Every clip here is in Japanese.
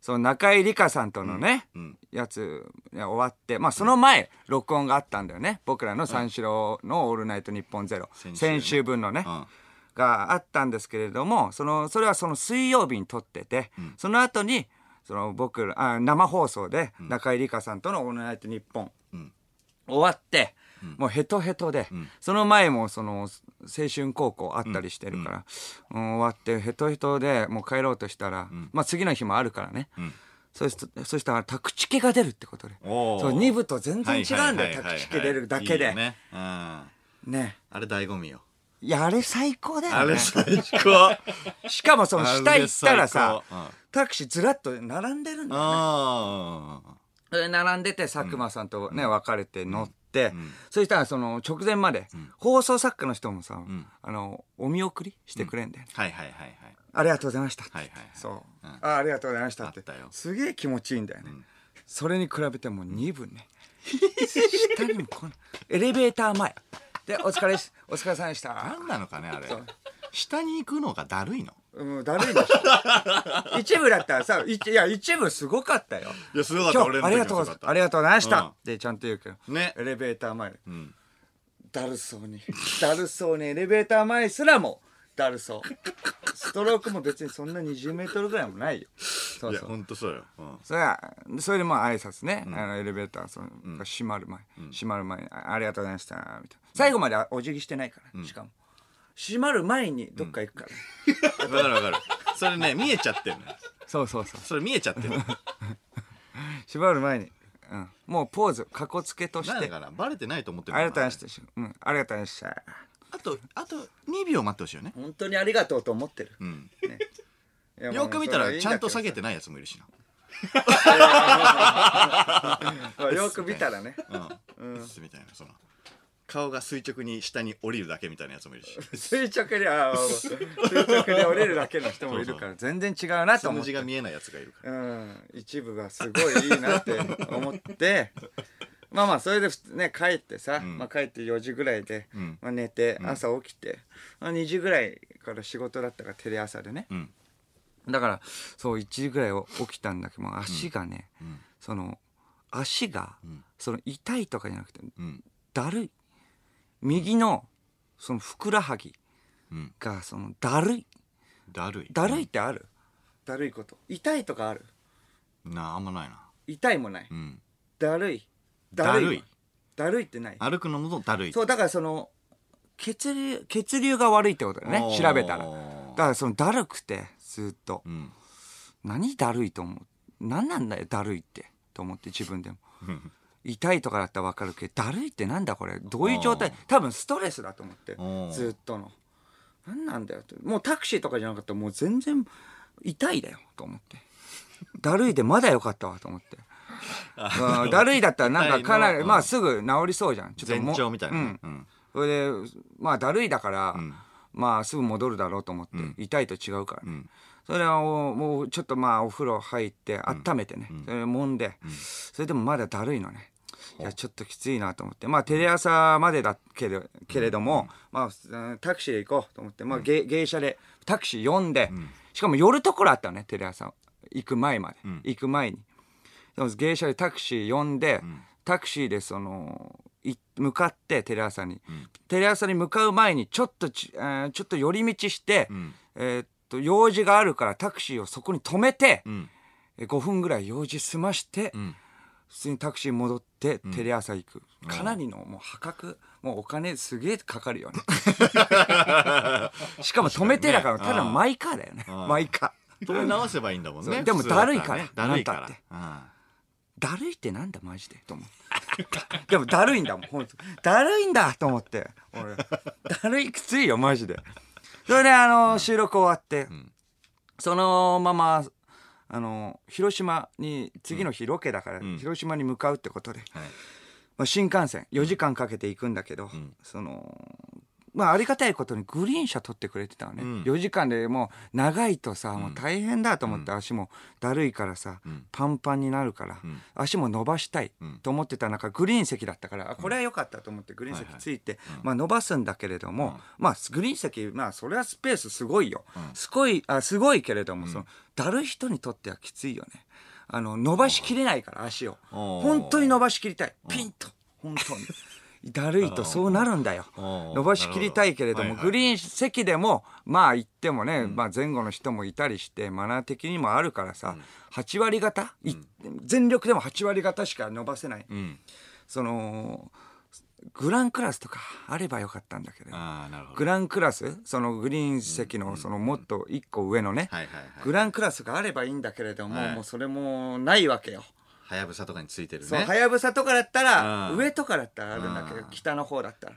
その中井理香さんとのね、やつ終わってまあその前、録音があったんだよね。僕らの三四郎の「オールナイトニッポンゼロ、先週分のね、うん。があったんですけれどもそのそれはその水曜日に撮ってて、その後にその僕らあ生放送で中井理香さんとの「オールナイトニッポン」ん。終わって、もうヘトヘトで、その前もその青春高校あったりしてるから、うん。終わってヘトヘトでもう帰ろうとしたら、まあ次の日もあるからね、そしそしたら宅地系が出るってことで。そう2部と全然違うんだよ宅地系出るだけで。ね。うん。あねれ醍醐味よ。いやあれ最高だよね。あれ最高。しかもその下行ったらさうん。タクシーずらっと並んでるんだよあそれで並んでて佐久間さんとね別れて乗ってそしたらその直前まで放送作家の人もさあのお見送りしてくれんだよね。あ。はいはいはいはい。ありがとうございました。はいはいはい。そう。うん。あありがとうございましたって。あったよ。すげえ気持ちいいんだよね。それに比べてもう2分ね。下にもこのエレベーター前。でお疲れお疲れ様でした。何なのかねあれ。下に行くのがだるいの。うん、だるいでしょ。一部だったらさいいや一部すごかったよ。いやすごかった。今俺の日ありがとうございます。ありがとうございました、うん。でちゃんと言うけど、ね。エレベーター前。ん。だるそうに。だるそうにエレベーター前すらもだるそう。ストロークも別にそんな20メートルぐらいもないよ。そいう。やそう本当そうよ。うん。それはそれでもう挨拶ね、あのエレベーターその、閉まる前、閉まる前にあありがとうございましたみたいな。最後までお辞儀してないから、しかも閉まる前にどっか行くから、わかるわかる。それね見えちゃってるのよ。そうそうそう。それ見えちゃってるの。閉まる前に、うん、もうポーズかっこつけとして。なんだからバレてないと思ってるありがとうごいざいました、うん、ありがとうございました。あとあと2秒待ってほしいよね。本当にありがとうと思ってる、うん。いやよく見たらちゃんと下げててないやつもいるし よく見たらね。な。うん。みたいなその顔が垂直に下に降りるだけみたいなやつもいるし。垂直にあー垂直に降りるだけの人もいるから全然違うなと思って。字が見えないやつがいるから。うん、一部がすごいいいなって思って。まあまあそれでね帰ってさ、ん。まあ、帰って4時ぐらいで、ん。まあ、寝て朝起きて、まあ、2時ぐらいから仕事だったからテレ朝でね、うん。だからそう1時ぐらい起きたんだけども足がね、ん。その足が、ん。その痛いとかじゃなくてうん。だるい右のそのふくらはぎうん。がそのだるい。だるい。だるいってある、だるいこと。痛いとかある？なああんまないな。痛いもない、うん。だるい。だるい。だるい。ってない。歩くのもだるい。そうだからその血流血流が悪いってことだよね調べたら。だからそのだるくてずっと。うん。何だるいと思う？何なんだよだるいってと思って自分でも痛いとかだったら分かるけどだるいってなんだこれ？どういう状態？多分ストレスだと思ってずっとの。何なんだよって。もうタクシーとかじゃなかったらもう全然痛いだよと思って。だるいでまだよかったわと思って。うんだるいだったらなんかかなりまあすぐ治りそうじゃん。ちょっとも前兆みたいなうん。ね。うん。それでまあだるいだから、ん。まあすぐ戻るだろうと思って、ん。痛いと違うから、ね。ん。それはもうちょっとまあお風呂入って温めてね、それ揉んで、それでもまだだるいのねいやちょっときついなと思って。まあテレ朝までだけれけれども、まあうんタクシーで行こうと思って、まあ、芸芸者でタクシー呼んで、しかも寄るところあったのねテレ朝。行く前まで、行く前に。でも芸者でタクシー呼んで、タクシーでそのい向かってテレ朝に、テレ朝に向かう前にちょっとち、えーちょっと寄り道して、えーっと用事があるからタクシーをそこに止めて、ん。え5分ぐらい用事済まして、ん普通にタクシー戻ってテレ朝行く、かなりのもう破格もうお金すげえかかるよね。しかも止めてだからただマイカーだよね。マイカー。止め直せばいいんだもんね。でもだるいから。ねだるいから。だるいってなんだマジで？と思って。でもだるいんだもんほんとだるいんだと思って。俺。だるいきついよマジで。それであの収録終わって、そのままあの広島に次の日ロケだから、ん。広島に向かうってことで、はい。まあ、新幹線4時間かけて行くんだけど、そのまあありがたいことにグリーン車取ってくれてたのね、ん。4時間でもう長いとさ、もう大変だと思って足もだるいからさ、パンパンになるから、足も伸ばしたいと思ってた中グリーン席だったからあこれは良かったと思ってグリーン席ついて、まあ、伸ばすんだけれども、まあグリーン席まあそれはスペースすごいよ、すごいあすごいけれども、そのだるい人にとってはきついよね。あの伸ばしきれないから足を。本当に伸ばしきりたい。ピンと。本当に。だるいとそうなるんだよ。伸ばしきりたいけれどもグリーン席でもまあ行ってもね、まあ、前後の人もいたりしてマナー的にもあるからさ、8割方、い全力でも8割方しか伸ばせない、うん。そのグランクラスとかあればよかったんだけど。グランクラス？そのグリーン席のそのもっと1個上のね、グランクラスがあればいいんだけれども、はい。もうそれもないわけよ。はやぶさとかについてるね。そうはやぶさとかだったらうん。上とかだったらあるんだけどうん。北の方だったら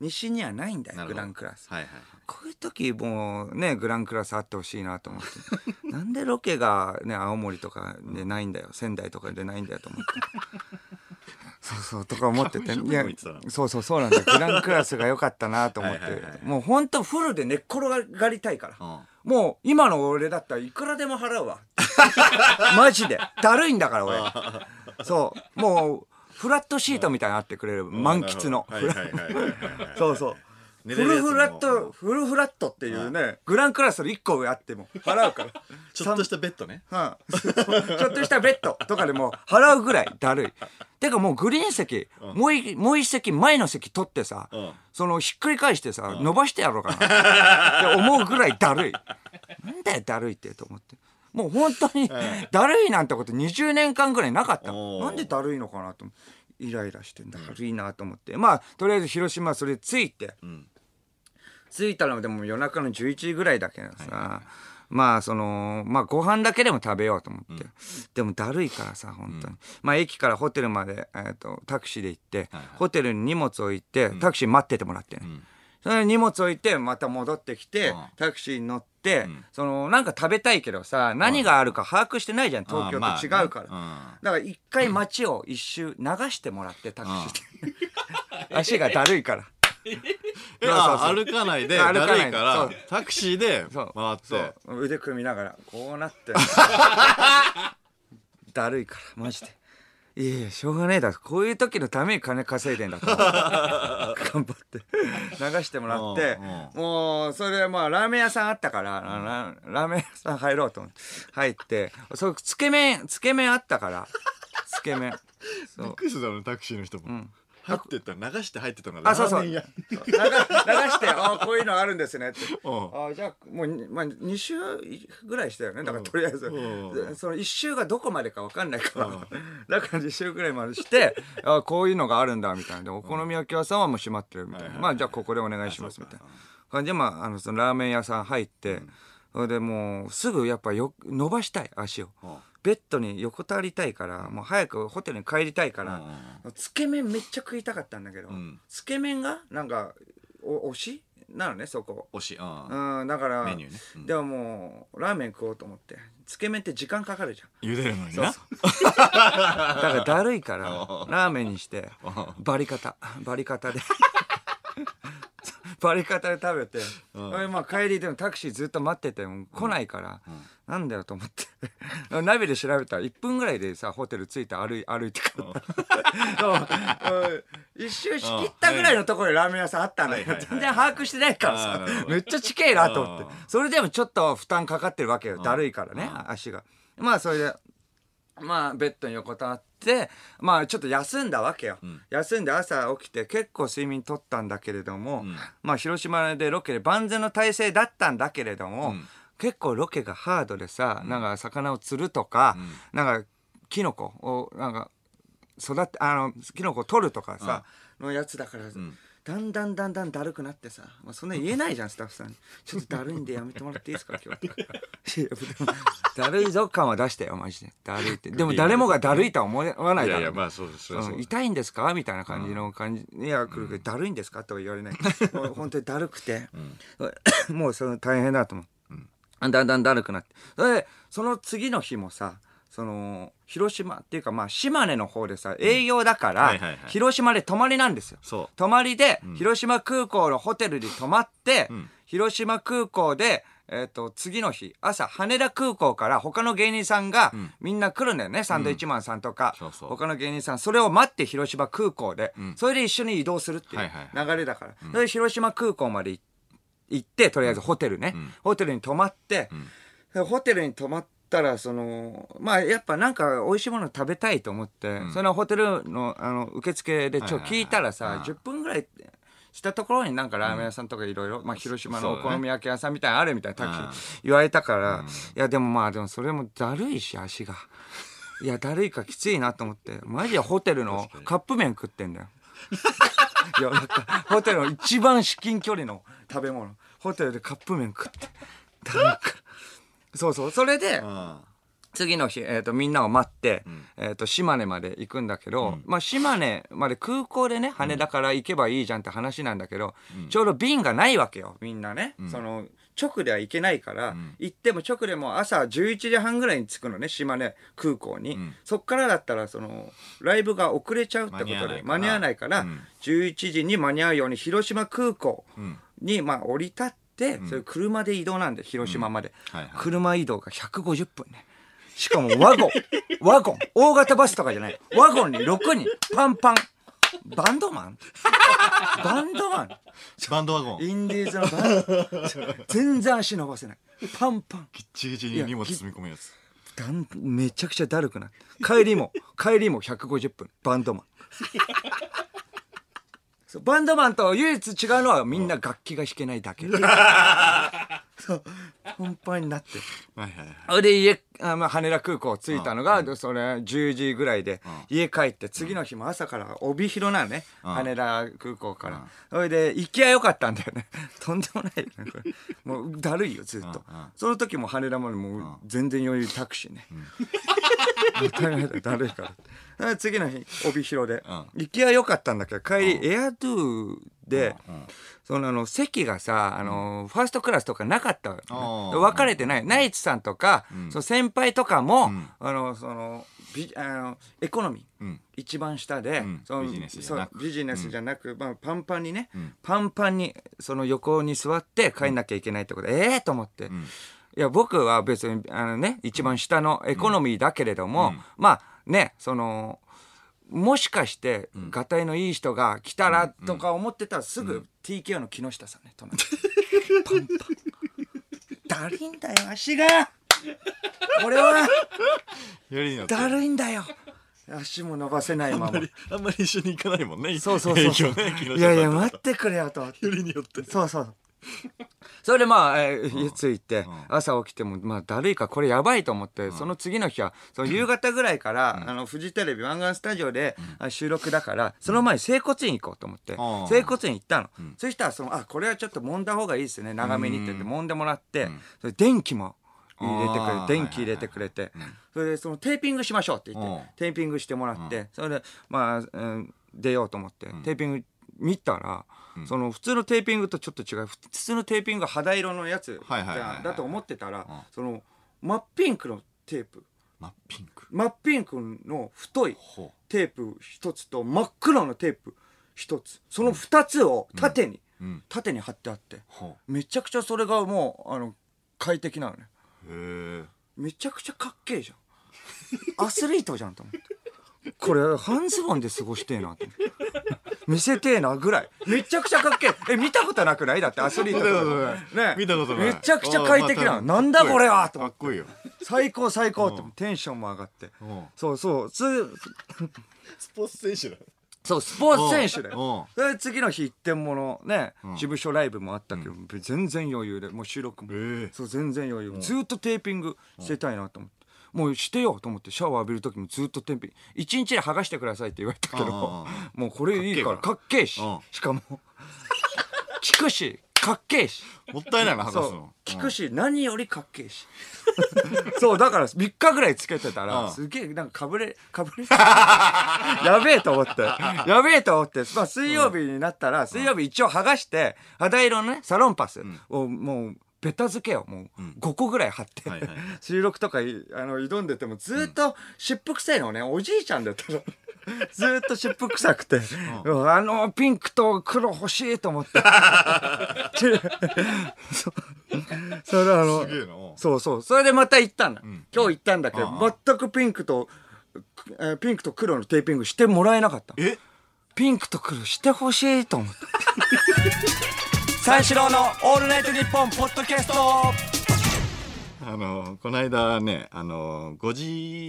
西にはないんだよグなるほど。ランクラス。はいはいこういう時もうねグランクラスあってほしいなと思って。なんでロケがね青森とかでないんだよ仙台とかでないんだよと思って。そうそうとか思ってて。いやも言ってたなそうそうそうなんだよ。グランクラスが良かったなと思って。はいはいはい。もうほんとフルで寝っ転がりたいから。うんもう今の俺だったらいくらでも払うわ。マジで。だるいんだから俺。そう。もうフラットシートみたいになってくれる。満喫の。そうそうフルフラットフルフラットっていうねグランクラスの1個上あっても払うから。ちょっとしたベッドね。うんちょっとしたベッド。とかでも払うぐらいだるい。てかもうグリーン席、もういもう一席前の席取ってさ、うん。そのひっくり返してさ、伸ばしてやろうかな。って思うぐらいだるい。なんだよだるいってと思って。もう本当にだるいなんてこと20年間ぐらいなかった。なんでだるいのかなと。イライラしてだ。るいなと思って、まあとりあえず広島それ着いて、ん着いたのでも夜中の11時ぐらいだけどさ、まあそのまあご飯だけでも食べようと思って、でもだるいからさ本当に、まあ駅からホテルまで、えー、とタクシーで行って、はいはい。ホテルに荷物置いてタクシー待っててもらってね、それで荷物置いてまた戻ってきて、うん。タクシーに乗って、そのなんか食べたいけどさ何があるか把握してないじゃん東京と違うから、だから一回街を一周流してもらってタクシーで、足がだるいから えそうそうあそう。歩かないで歩かないからタクシーで回って。腕組みながらこうなって。だるいからマジで。いやいやしょうがねえだろ。こういう時のために金稼いでんだと思って頑張って。流してもらってうんもうそれでまあラーメン屋さんあったからララーメン屋さん入ろうと思って入ってそうつけ麺つけ麺あったから。つけ麺。びっくりするだろタクシーの人も。ん入ってった流して入ってたのがあそうそう。ラーメン流屋流してあこういうのあるんですねって。うん。あじゃあもうに、まあ、2週ぐらいしたよね。だからとりあえず、その1週がどこまでか分かんないから、だから2週ぐらいまでしてあこういうのがあるんだみたいな。でお好み焼き屋さんはもう閉まってるみたいな、まあじゃあここでお願いしますみたいな。感じで、まあ、あのそのラーメン屋さん入って、それでもうすぐやっぱよ伸ばしたい足を。うんベッドに横たわりたいからもう早くホテルに帰りたいから、つけ麺めっちゃ食いたかったんだけど、ん。つけ麺がなんかお推し？なのねそこ。推しうん。うんだからメニューね。うん。でももうラーメン食おうと思ってつけ麺って時間かかるじゃん。茹でるのにな？だからだるいから ラーメンにしてバリカタバリカタで バリカタで食べて、うん。まあ帰りでもタクシーずっと待ってても来ないから、なんだよと思って。ナビで調べたら1分ぐらいでさホテル着いて歩い 歩いてから そううん一周しきったぐらいのところにラーメン屋さんあったん。だけどはい全然把握してないからさめっちゃ近いなと思って。それでもちょっと負担かかってるわけよ。だるいからね足が。まあそれでまあベッドに横たわってまあちょっと休んだわけよ、休んで朝起きて結構睡眠とったんだけれども、まあ広島でロケで万全の体制だったんだけれども、結構ロケがハードでさ、なんか魚を釣るとか、なんかキノコをなんか育ってあのキノコを取るとかさ、のやつだから、だんだんだんだんだるくなってさ、まあ、そんな言えないじゃんスタッフさんに「ちょっとだるいんでやめてもらっていいですか今日」いやでもだるいぞ感は出したよマジで。だるいって。でも誰もがだるいとは思わないだろういやいやまあそうですそう痛いんですかみたいな感じの感じいや来るけど、だるいんですかとは言われない。本当にだるくて、もうその大変だと思う、だんだんだるくなって。それでその次の日もさその広島っていうかまあ島根の方でさ営業だから、広島で泊まりなんですよ。泊まりで、広島空港のホテルに泊まって、ん。広島空港で、えっと次の日朝羽田空港から他の芸人さんが、みんな来るんだよね。サンドイッチマンさんとか、他の芸人さん。それを待って広島空港で、それで一緒に移動するっていう流れだから、それで広島空港まで行ってとりあえずホテルね、ホテルに泊まって、でホテルに泊まったらそのまあやっぱなんか美味しいもの食べたいと思って、そのホテルのあの受付でちょ聞いたらさ、はい。はいはい。10分ぐらいしたところになんかラーメン屋さんとかいろいろ、まあ広島のお好み焼き屋さんみたいなのあるみたいなタクシー言われたから、いやでもまあでもそれもだるいし足が。いやだるいかきついなと思って。マジでホテルのカップ麺食ってんだよ。いやなんかホテルの一番至近距離の食べ物。ホテルでカップ麺食って。なんかそうそう。それでうん。次の日、えー、とみんなを待って、えー、と島根まで行くんだけど、まあ、島根まで空港でね羽田から行けばいいじゃんって話なんだけど、ちょうど便がないわけよみんなね、その直では行けないから、行っても直でも朝11時半ぐらいに着くのね島根空港に、そっからだったらそのライブが遅れちゃうってことで間間に合わないいからら11時に間に合うように広島空港に、まあ、降り立って、それ車で移動なんで広島まで、はいはい。車移動が150分ね。しかもワゴン。ワゴン。大型バスとかじゃない。ワゴンに6人。パンパン。バンドマン？バンドマン。バンドワゴン。インディーズのバン全然足伸ばせない。パンパン。ギッチギチに荷物積み込むやつ。だんめちゃくちゃだるくなって帰りも帰りも150分。バンドマンそうバンドマンと唯一違うのはみんな楽器が弾けないだけ。そう。パンパンになって。はいはいはい。それで家あ、まあ、羽田空港着いたのが、でそれ10時ぐらいで、家帰って次の日も朝から帯広なのね、羽田空港から、それで行きゃよかったんだよね。とんでもない。よねこれもうだるいよずっと、その時も羽田までもう全然余裕タクシーね、もう大変だ。だるいから。で次の日帯広で、行きは良かったんだけど帰り、エアドゥで、そのあの席がさあの、ファーストクラスとかなかったのね。分かれてない。ナイツさんとか、その先輩とかも、あのそのビあのエコノミー、うん。一番下で、ん。そのビジネスじゃなく。ビジネスじゃなく、まあ、パンパンにね、パンパンにその横に座って帰んなきゃいけないってことで、ええと思って。いや僕は別にあのね一番下のエコノミーだけれども、まあねそのもしかして、がたいのいい人が来たらとか思ってたらすぐ TKO の木下さんね隣。パンパン。だるいんだよ足が。俺は。だるいんだよ。足も伸ばせないまま。あんまり一緒に行かないもんね。そうそうそうねいやいや待ってくれよと。よりによって。そうそう それでまあ、えー家着いて、朝起きても、まあ、だるいからこれやばいと思って、その次の日は、その夕方ぐらいから、あの、フジテレビ湾岸スタジオで、あ収録だから、その前に整骨院行こうと思って、うん。整骨院行ったの。そしたら、その、あ、これはちょっと揉んだ方がいいですね、長めにって言って、揉んでもらって、それ電気も入れてくれ電気入れてくれて、それで、そのテーピングしましょうって言って、うん。テーピングしてもらって、それで、まあ、うん出ようと思って、テーピング見たら、その普通のテーピングとちょっと違う。普通のテーピングが肌色のやつだと思ってたら、その真っピンクのテープ。真っピンク。真っピンクの太いほテープ一つと真っ黒のテープ一つ。その二つを縦に、ううん。縦に貼ってあって。ほめちゃくちゃそれがもうあの快適なのね。うへえめちゃくちゃかっけえじゃん。アスリートじゃんと思ってこれ半ズボンで過ごしてえな。って見せてえなぐらい。めちゃくちゃかっけえ。え見たことなくない？だってアスリートとか。ね。見たことない。めちゃくちゃ快適なの。なんだこれは！とかっこいいよ。最高最高。ってテンションも上がって。うん。そうそう。つスポーツ選手だ。そうスポーツ選手だうん。よで次の日一点ものね。事務所ライブもあったけど全然余裕で。もう収録も。ええ。そう全然余裕。ずっとテーピングしてたいなと思ってもうしてよと思ってシャワー浴びる時もずっとテーピン。グ一日で剥がしてくださいって言われたけどうんうんうん。もうこれいいからかっけえし。うん。しかも聞くしかっけえし。もったいないな剥がすの。聞くし何よりかっけえし。そうだから3日ぐらいつけてたうん。らすげえなんかかぶれかぶれ やべえと思って。やべえと思って、まあ、水曜日になったら水曜日一応剥がして肌色のねサロンパスをもうベタ付けをもう。5個ぐらい貼って、はいはい 収録とかいあの挑んでてもずっと湿布臭いのね、おじいちゃんだったの。ずっと湿布臭くて、あのピンクと黒欲しいと思って。そそれあのそうそう。それでまた行ったんだ、今日行ったんだけどあ全くピンクと、えーピンクと黒のテーピングしてもらえなかった。え？ピンクと黒してほしいと思って三四郎の「オールナイトニッポン」ポッドキャスト。あのこの間ねあの5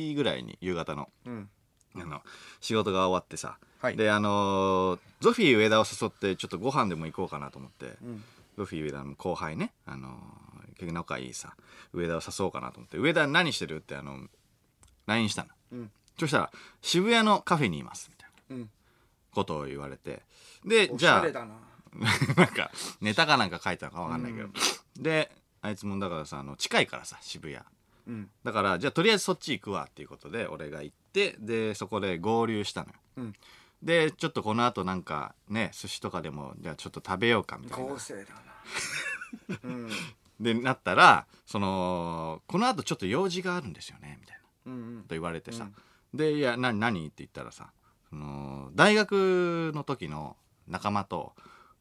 時ぐらいに夕方の,、ん。あの仕事が終わってさ、はい。であのゾフィー上田を誘ってちょっとご飯でも行こうかなと思って、ゾフィー上田の後輩ねあの結構仲いいさ上田を誘おうかなと思って「上田何してる?」ってあの LINE したの、ん。そしたら「渋谷のカフェにいます」みたいなうん。ことを言われて。でおしじゃあゃれだな なんかネタかなんか書いたのかわかんないけど、であいつもだからさあの近いからさ渋谷。うん。だからじゃあとりあえずそっち行くわっていうことで俺が行ってでそこで合流したのよ、うん。でちょっとこの後なんかね寿司とかでもじゃあちょっと食べようかみたいな。合成だな。うん。でなったらそのこの後ちょっと用事があるんですよねみたいな。うんと言われてさ、で「いや何何?」って言ったらさその大学の時の仲間と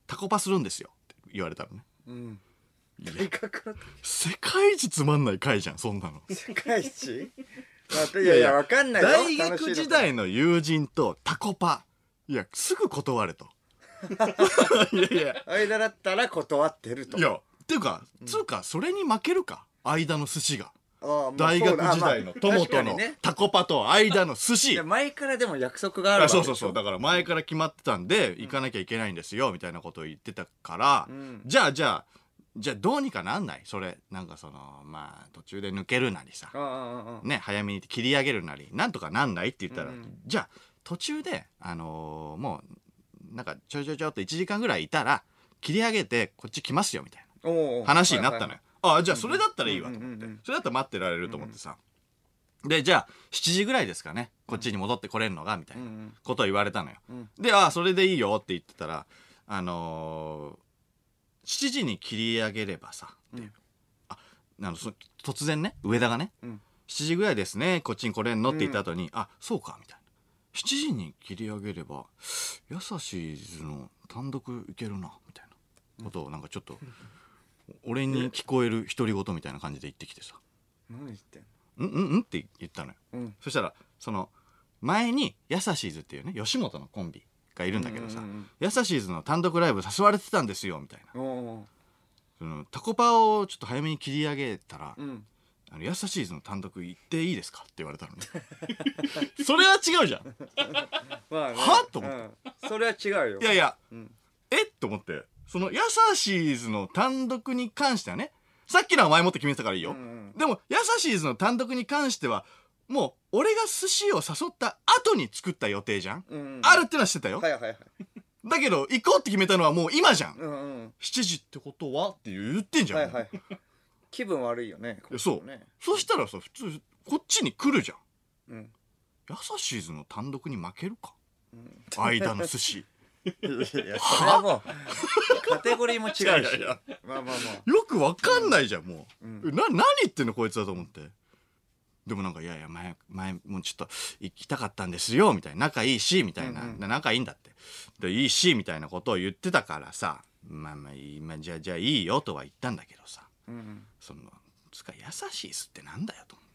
タコパするんですよ。って言われたのね。うん。いや。世界一つまんない回じゃんそんなの。世界一？まあいやいやわかんないよ。大学時代の友人とタコパ。いやすぐ断れと。いやいや。間だったら断ってると。いやっていうか、つうかそれに負けるか。間の寿司が大学時代の友とのタコパと間の寿い司や前からでも約束があるそうそうそう。だから前から決まってたんで行かなきゃいけないんですよみたいなことを言ってたから、うん。じゃあじゃあじゃあどうにかなんない？それなんかそのまあ途中で抜けるなりさね早めに切り上げるなりなんとかなんない？って言ったら、うんじゃあ途中であのーもうなんかちょいちょいちょいっと1時間ぐらいいたら切り上げてこっち来ますよみたいな話になったのよ、あじゃあそれだったらいいわと思って、それだったら待ってられると思ってさ、でじゃあ7時ぐらいですかね。こっちに戻ってこれるのがみたいなことを言われたのよ、うん。であそれでいいよって言ってたらあのー、7時に切り上げればさ、う。ん。ああのそ突然ね上田がね、うん。7時ぐらいですねこっちに来れんのって言った後に、あそうかみたいな。7時に切り上げればやさしーずの単独いけるなみたいなことをなんかちょっと、俺に聞こえる独り言みたいな感じで言ってきてさ。何言ってん「うんうんうん?」って言ったのよ。のうん。そしたらその前にやさしーずっていうね吉本のコンビがいるんだけどさ、やさしーずの単独ライブ誘われてたんですよみたいな。そのタコパをちょっと早めに切り上げたら、うん。あのやさしーずの単独行っていいですかって言われたのね。それは違うじゃん。まあね。は？と思っうん。それは違うよ。いやいや、ん。え？っと思ってそのやさしーずの単独に関してはねさっきのは前もって決めてたからいいよ、うんうん。でもやさしーずの単独に関してはもう俺が寿司を誘った後に作った予定じゃん、うんうん。あるってのは知ってたよ、はいはいはい。だけど行こうって決めたのはもう今じゃん、うんうん。7時ってことはって言ってんじゃん、はいはい気分悪いよねいやそう。そしたらさ普通こっちに来るじゃん。うん。やさしーずの単独に負けるか、間の寿司いやそれはもうカテゴリーも違うし。いやいやいや。まあまあまあ。よくわかんないじゃんもう、うん。な何言ってんのこいつだと思って。でもなんかいやいや前前もうちょっと行きたかったんですよみたいな。仲いいしみたいな、うんうん。で仲いいんだって。でいいしみたいなことを言ってたからさ。まあまあいい、ゃあじゃあいいよとは言ったんだけどさ。うんうん。そのつか優しいっすってなんだよと思っ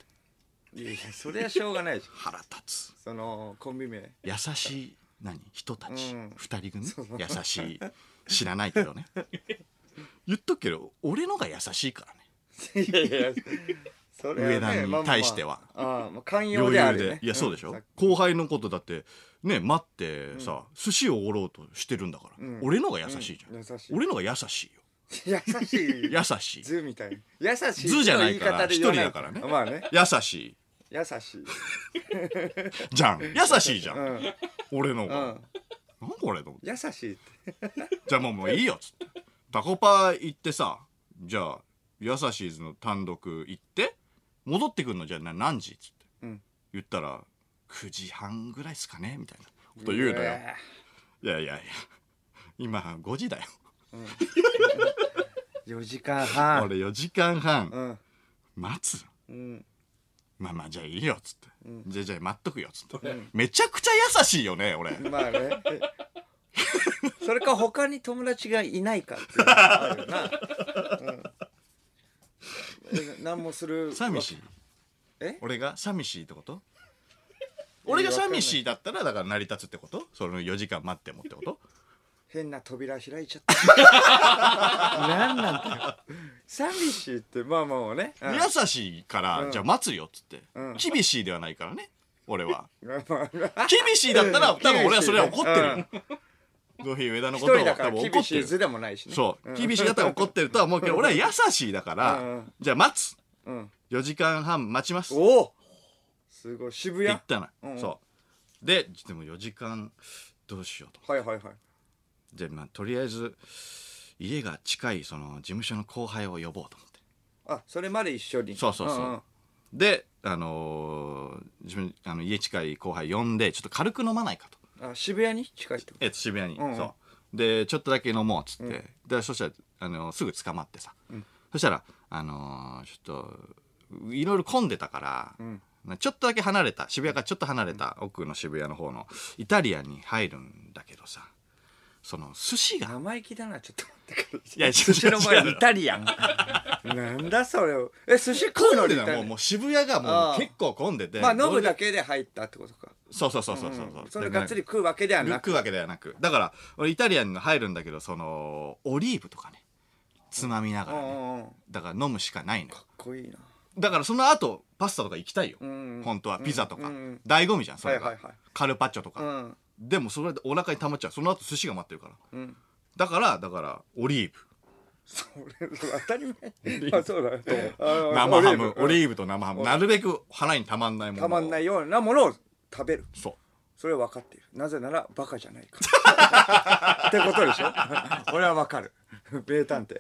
て。いやいやそれはしょうがないじゃん腹立つ。そのコンビ名。優しい何？人たち、うん。二人組？優しい。知らないけどね。言っとくけど俺のが優しいからね。いやいやそれはね上田に対しては。ああまあ寛容余であるよね裕で。いやそうでしょ、ん後輩のことだってね待ってさ、寿司をおごろうとしてるんだから、うん。俺のが優しいじゃん、うん。優しい。俺のが優しいよ。優しい。優しい。図みたい優しい。図じゃないから一人だからね。まあね。優しい優しい。じゃん。優しいじゃん、うん。俺のが、うん。なんこれと思って。優しいって。じゃあもうもういいよ。っつって。タコパ行ってさじゃあ優しいズの単独行って戻ってくるの？じゃあな何時？っつって。うん。言ったら9時半ぐらいっすかね？みたいな。こと言うのよ。いやいやいや。今5時だよ。4時間半。俺4時間半。うん。待つ。うんまあまあじゃあいいよっつって、じゃあじゃあ待っとくよっつって、めちゃくちゃ優しいよね俺。まあね。それか他に友達がいないかっていうのがあるよな、うん。え、何もする。寂しい？え？俺が寂しいってこと？俺が寂しいだったらだから成り立つってこと？その4時間待ってもってこと？変な扉開いちゃった。何なんだよ寂しいってまあもうね、うん。優しいから、うん。じゃあ待つよっつって、うん。厳しいではないからね俺は。まあまあ厳しいだったら多分俺はそれは怒ってるよ、ゾフィー上田の一ことを多分怒厳ってる。しい図でもないしね。そう、ん。厳しいだったら怒ってるとは思うけど俺は優しいだから、うん。うんじゃあ待つ。うん。4時間半待ちます。おお。すごい渋谷。言ったの、うんうん。そう。ででも4時間どうしようとはいはいはい。でまあとりあえず家が近いその事務所の後輩を呼ぼうと思って。あそれまで一緒に。そうそうそう、んん。であのー自分あの家近い後輩呼んでちょっと軽く飲まないかと。あ渋谷に近いってこえっと渋谷に、うんうん。そう。でちょっとだけ飲もうっつって、でそしたらあのすぐ捕まってさ、そしたらあのーちょっといろいろ混んでたから、ん。ちょっとだけ離れた渋谷からちょっと離れた奥の渋谷の方のイタリアンに入るんだけどさその寿司が。と生意気だなちょっといや 寿司の前にイタリアンなんだそれ。え寿司食うのにもうもう渋谷がもう結構混んでて。まあ飲むだけけで入ったってことか。そうそうそうそうそう。うん。それがっつり食うわけではなく。食うわけではなく。だから俺イタリアンに入るんだけどそのオリーブとかね。つまみながらね。だから飲むしかないのよ。っこいいな。だからその後パスタとか行きたいよ、ん本当は。ピザとか、うんうん。醍醐味じゃんそれが、はいはいはい。カルパッチョとか、うん。でもそれでお腹に溜まっちゃう。その後寿司が待ってるから。うんだからだからオリーブ。それ当たり前。あそうだあ生ハム。オーリーブと生ハム。なるべく腹にたまんないものたまんないいようなものを食べる。そう。それは分かっている。なぜならバカじゃないから。ってことでしょ？俺は分かる。名探偵。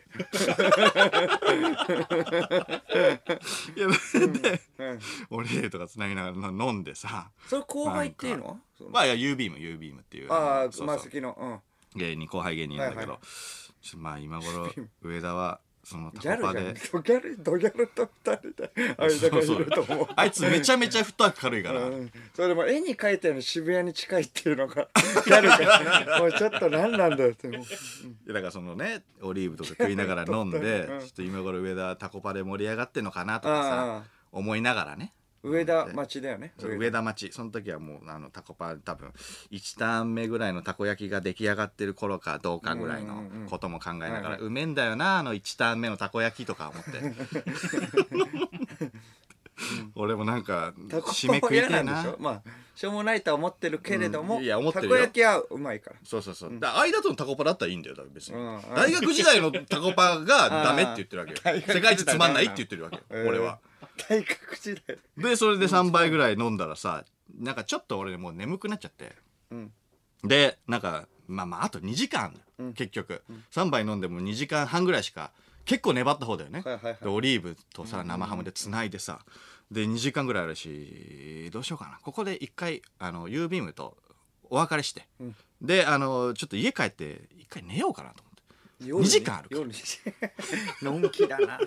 いやで、うん。オリーブとかつなぎながら飲んでさ。それ後輩っていうのまあいや U ビーム U ビームっていう。ああそうそう。マスキの。うん芸人後輩芸人なんだけど、はいちょまあ今頃 上田はそのタコパでドギャルドギャルと二人で間がいると思う。あいつめちゃめちゃフットワーク軽いから、うん。それでも絵に描いたように渋谷に近いっていうのが ギャルがもうちょっと何なんだよって。もういやだからそのねオリーブとか食いながら飲んで、うん。ちょっと今頃上田タコパで盛り上がってんのかなとかあさ思いながらね上田町だよね。上田。町その時はもうあのタコパ多分1ターン目ぐらいのたこ焼きが出来上がってる頃かどうかぐらいのことも考えながら、うめえんだよなあの1ターン目のたこ焼きとか思って。俺もなんか締めパは嫌食いてえな。なんでしょ？まあしょうもないとは思ってるけれども、うんいや思ってたるよ。こ焼きはうまいから。そうそうそう、だ間とのタコパだったらいいんだよだから別に、うん。大学時代のタコパがダメって言ってるわけよ。世界一つまんないって言ってるわけよ、えー俺は。大学時代。でそれで3杯ぐらい飲んだらさなんかちょっと俺もう眠くなっちゃって、うん。でなんかまあまああと2時間、結局、3杯飲んでも2時間半ぐらいしか結構粘った方だよね、はいはいはい。でオリーブとさ生ハムでつないでさで2時間ぐらいあるしどうしようかな。ここで一回あの U ビームとお別れして、であのちょっと家帰って一回寝ようかなと思って。夜に？2時間あるから。夜に。のんきだな。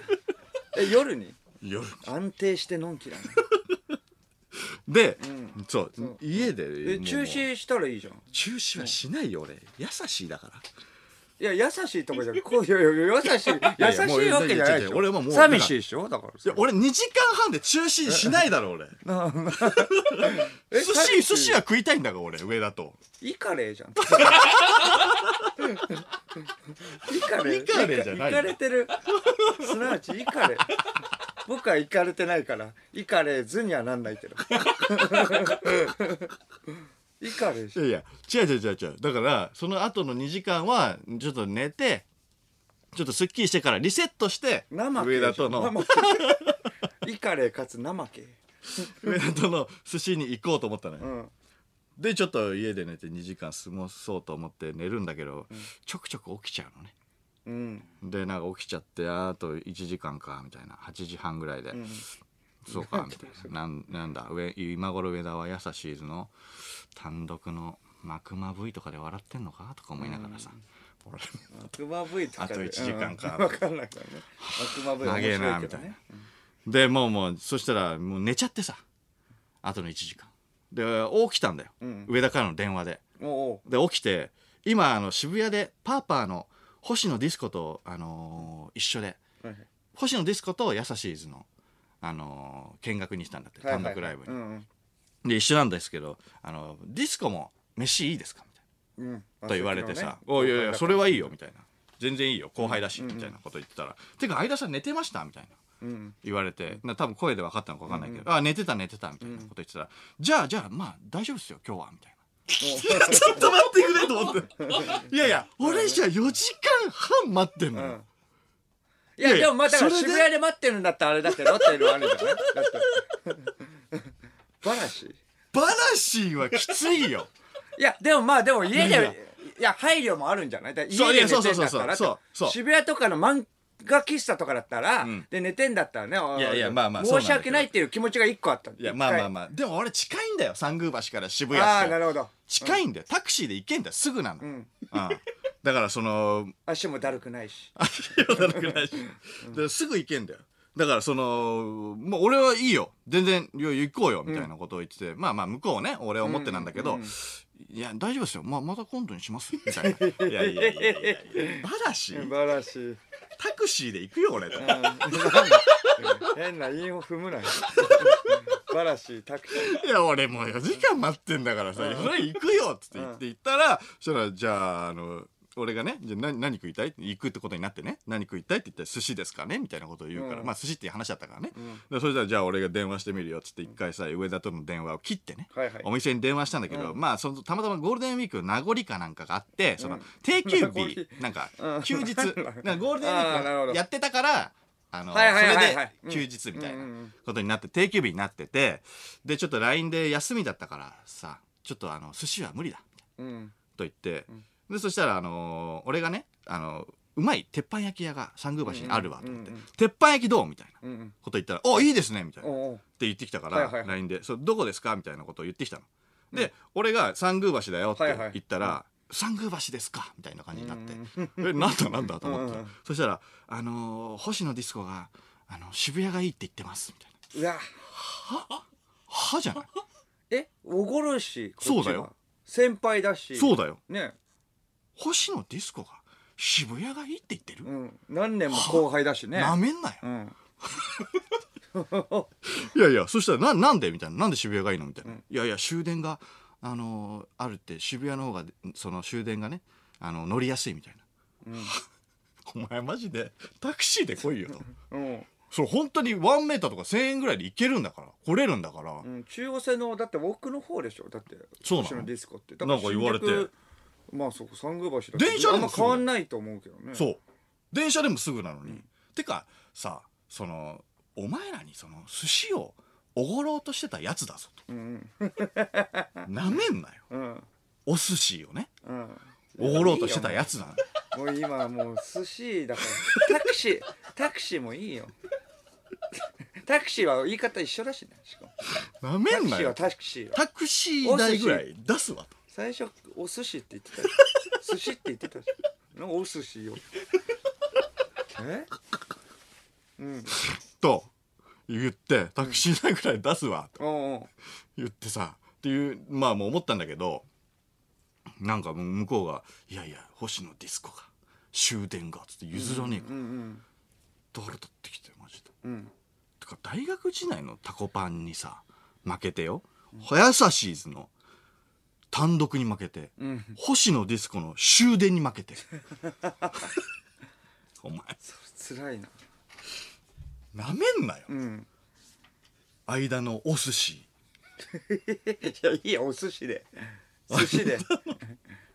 え夜に？夜。安定してのんきだな で、ん。そう家で中止したらいいじゃん。中止はしないよ俺。優しいだからいや優しいとかじゃなくこういやいや優しい優しいわけじゃないでしょ。俺はもう寂しいでしょ？だから。いや俺2時間半で中止しないだろ俺。え寿司寿司は食いたいんだから俺上だと。イカレーじゃん。イカレー。イカレーじゃない。イカれてる。すなわちイカレー。僕はイカれてないからイカレーズにはなんないけどイカレーじゃんいやいや違う違う違う違う。だからその後の2時間はちょっと寝てちょっとすっきりしてからリセットして生上田との。生イカレーかつ生系 上田との寿司に行こうと思ったのよ、うん。でちょっと家で寝て2時間過ごそうと思って寝るんだけど、ちょくちょく起きちゃうのね。うん。でなんか起きちゃってあと1時間かみたいな。8時半ぐらいで、そうか。みたいななんなんだ。上今頃上田は優しいズの単独のマクマ V とかで笑ってんのかとか思いながらさ、俺悪魔 V とかであと一時間か。う んわかんないからね悪魔 V 長えなみたいな。でもうもうそしたらもう寝ちゃってさ。あとの1時間。で起きたんだよ、うん。上田からの電話で。で起きて今あの渋谷でパーパーの星野ディスコと、あのー一緒で。うはいはい。星野ディスコとやさしいズの、あのー見学にしたんだって単独ライブに、うんうん。で一緒なんですけどあのディスコも飯いいですかみたいな。うん。と言われてさ「あおいやいやそれはいいよ」みたたいな「全然いいよ後輩だし」みたいなこと言ってたら「てか相田さん寝てました?」みたいな。うん言われて。な多分声で分かったのか分かんないけど「あ寝てた寝てた」みたいなこと言ってたら「じゃあじゃあまあ大丈夫ですよ今日は」みたいな。ちょっと待ってくれと思って。いやいや俺じゃ4時間半待ってんのいやでもまあだからそれで？渋谷で待ってるんだったらあれだけどっていうのはあるじゃないだって。バラシ？バラシーはきついよ。いやでもまあでも家でいや配慮もあるんじゃない？だからそう家で寝てんだいやそうそうそうったらそうそう。渋谷とかの漫画喫茶とかだったら、ん。で寝てんだったらねいやいやまあまあそうなんだけど。申し訳ないっていう気持ちが一個あった。いやまあまああ。まあでも俺近いんだよ三宮橋から渋谷ああなるほど。近いんだよ。タクシーで行けんだよ。すぐなの、うん。うんだからその足もだるくないし。悪くないし。ですぐ行けんだよ。だからそのもう俺はいいよ。全然行こうよみたいなことを言ってて、まあまあ向こうね俺は思ってなんだけど、うんうんいや大丈夫ですよ、まあ、また今度にします？みたいな。いやいやいやいやいやバラシバラシタクシーで行くよ俺と変な韻を踏むなよバラシタクシーいや俺もう4時間待ってんだからさ「うんそれ行くよ」っつって言うんって行ったらそしたらじゃああの俺がね「じゃあ何何食いたい?」行くってことになってね「何食いたい?」って言ったら「寿司ですかね?」みたいなことを言うから、うん。まあ寿司っていう話だったからね、ん。でそれじゃあじゃあ俺が電話してみるよっつって一回さ上田との電話を切ってね、はいはい。お店に電話したんだけど、うん。まあそのたまたまゴールデンウィークの名残かなんかがあってその定休日 なんかうん。休日 なんかゴールデンウィあーなるほど。ークやってたからあの、はいはいはいはい。それで休日みたいなうんうんうん。ことになって定休日になっててでちょっと LINE で休みだったからさちょっとあの寿司は無理だうん。と言って、でそしたら、あのー俺がね、あのうまい鉄板焼き屋が三宮橋にあるわと思って、うんうんうん鉄板焼きどうみたいなうんうん。こと言ったら「おいいですね」みたいな。っておう。おう言ってきたから、はいはいはい。LINE で「それどこですか?」みたいなことを言ってきたの。で、俺が「三宮橋だよ」って言ったら「三宮橋ですか?」みたいな感じになって。うん「えなんだなんだ?」と思って、うんうんそしたら「あのー星野ディスコがあの渋谷がいいって言ってます」みたいな。うわ「は?」じゃない？えおごるしこっちは。そうだよ。先輩だし。そうだよ。ね星野ディスコが渋谷がいいって言ってる、うん。何年も後輩だしね。なめんなよ、うん。いやいやそしたらななんで？みたいな。なんで渋谷がいいの？みたいな、いやいや終電があのーあるって渋谷の方がその終電がねあの乗りやすいみたいな、お前マジでタクシーで来いよと。うん。そう本当にワンメーターとか1000円ぐらいで行けるんだから。来れるんだから、うん。中央線のだって奥の方でしょ？だってそうなの？星野ディスコって。なんか言われてまあそこ三宮橋だ電車でもあんま変わんないと思うけどね。そう。電車でもすぐなのに、てかさそのお前らにその寿司をおごろうとしてたやつだぞうんとなめんなよ。うん。お寿司をね。うん。おごろうとしてたやつなのもう今もう寿司だから。タクシータクシーもいいよ。タクシーは言い方一緒だしねしかも。なめタクシーはんなよタクシーよ。タクシー代ぐらい出すわと。最初お寿司って言ってたよ。寿司って言ってたしなんかお寿司よ。え？うん。と言ってタクシー代ぐらい出すわ。とおうおう言ってさっていうまあもう思ったんだけどなんか向こうが「いやいや星野ディスコが終電が」つって譲らねえから、うんうん誰取ってきてマジで。うん。てか大学時代のタコパンにさ負けてよ。ヤサシーズの単独に負けて、うん。星野ディスコの終電に負けて。お前。辛いな。なめんなよ。うん。間のお寿司。いやいいよお寿司で。寿司で。寿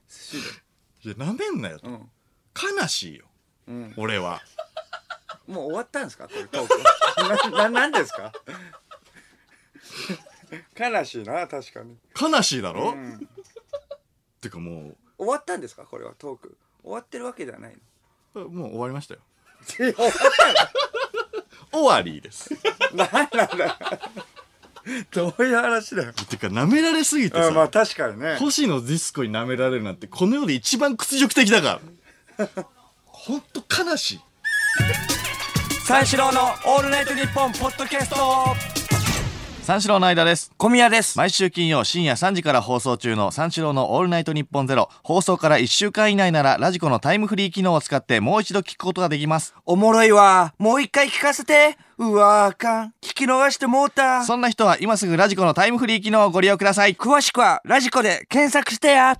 司で。いやなめんなよと、うん。悲しいよ。うん。俺は。もう終わったんですか？これトークなななんですか？悲しいな確かに、悲しいだろ、うん、てかも終わったんですか？これはトーク。終わってるわけではないの？うもう終わりましたよ。終わっ終わりです。たのなんなんだどういう話だよ。てか舐められすぎてさ、あまあ確かにね。星野ディスコに舐められるなんてこの世で一番屈辱的だから。ほんと悲しい。三四郎の「オールナイトニッポン」ポッドキャスト。三四郎の間です小宮です。毎週金曜深夜3時から放送中の三四郎のオールナイトニッポンゼロ。放送から1週間以内ならラジコのタイムフリー機能を使ってもう一度聞くことができます。おもろいわ。もう一回聞かせて。うわあかん。聞き逃してもうた。そんな人は今すぐラジコのタイムフリー機能をご利用ください。詳しくはラジコで検索してや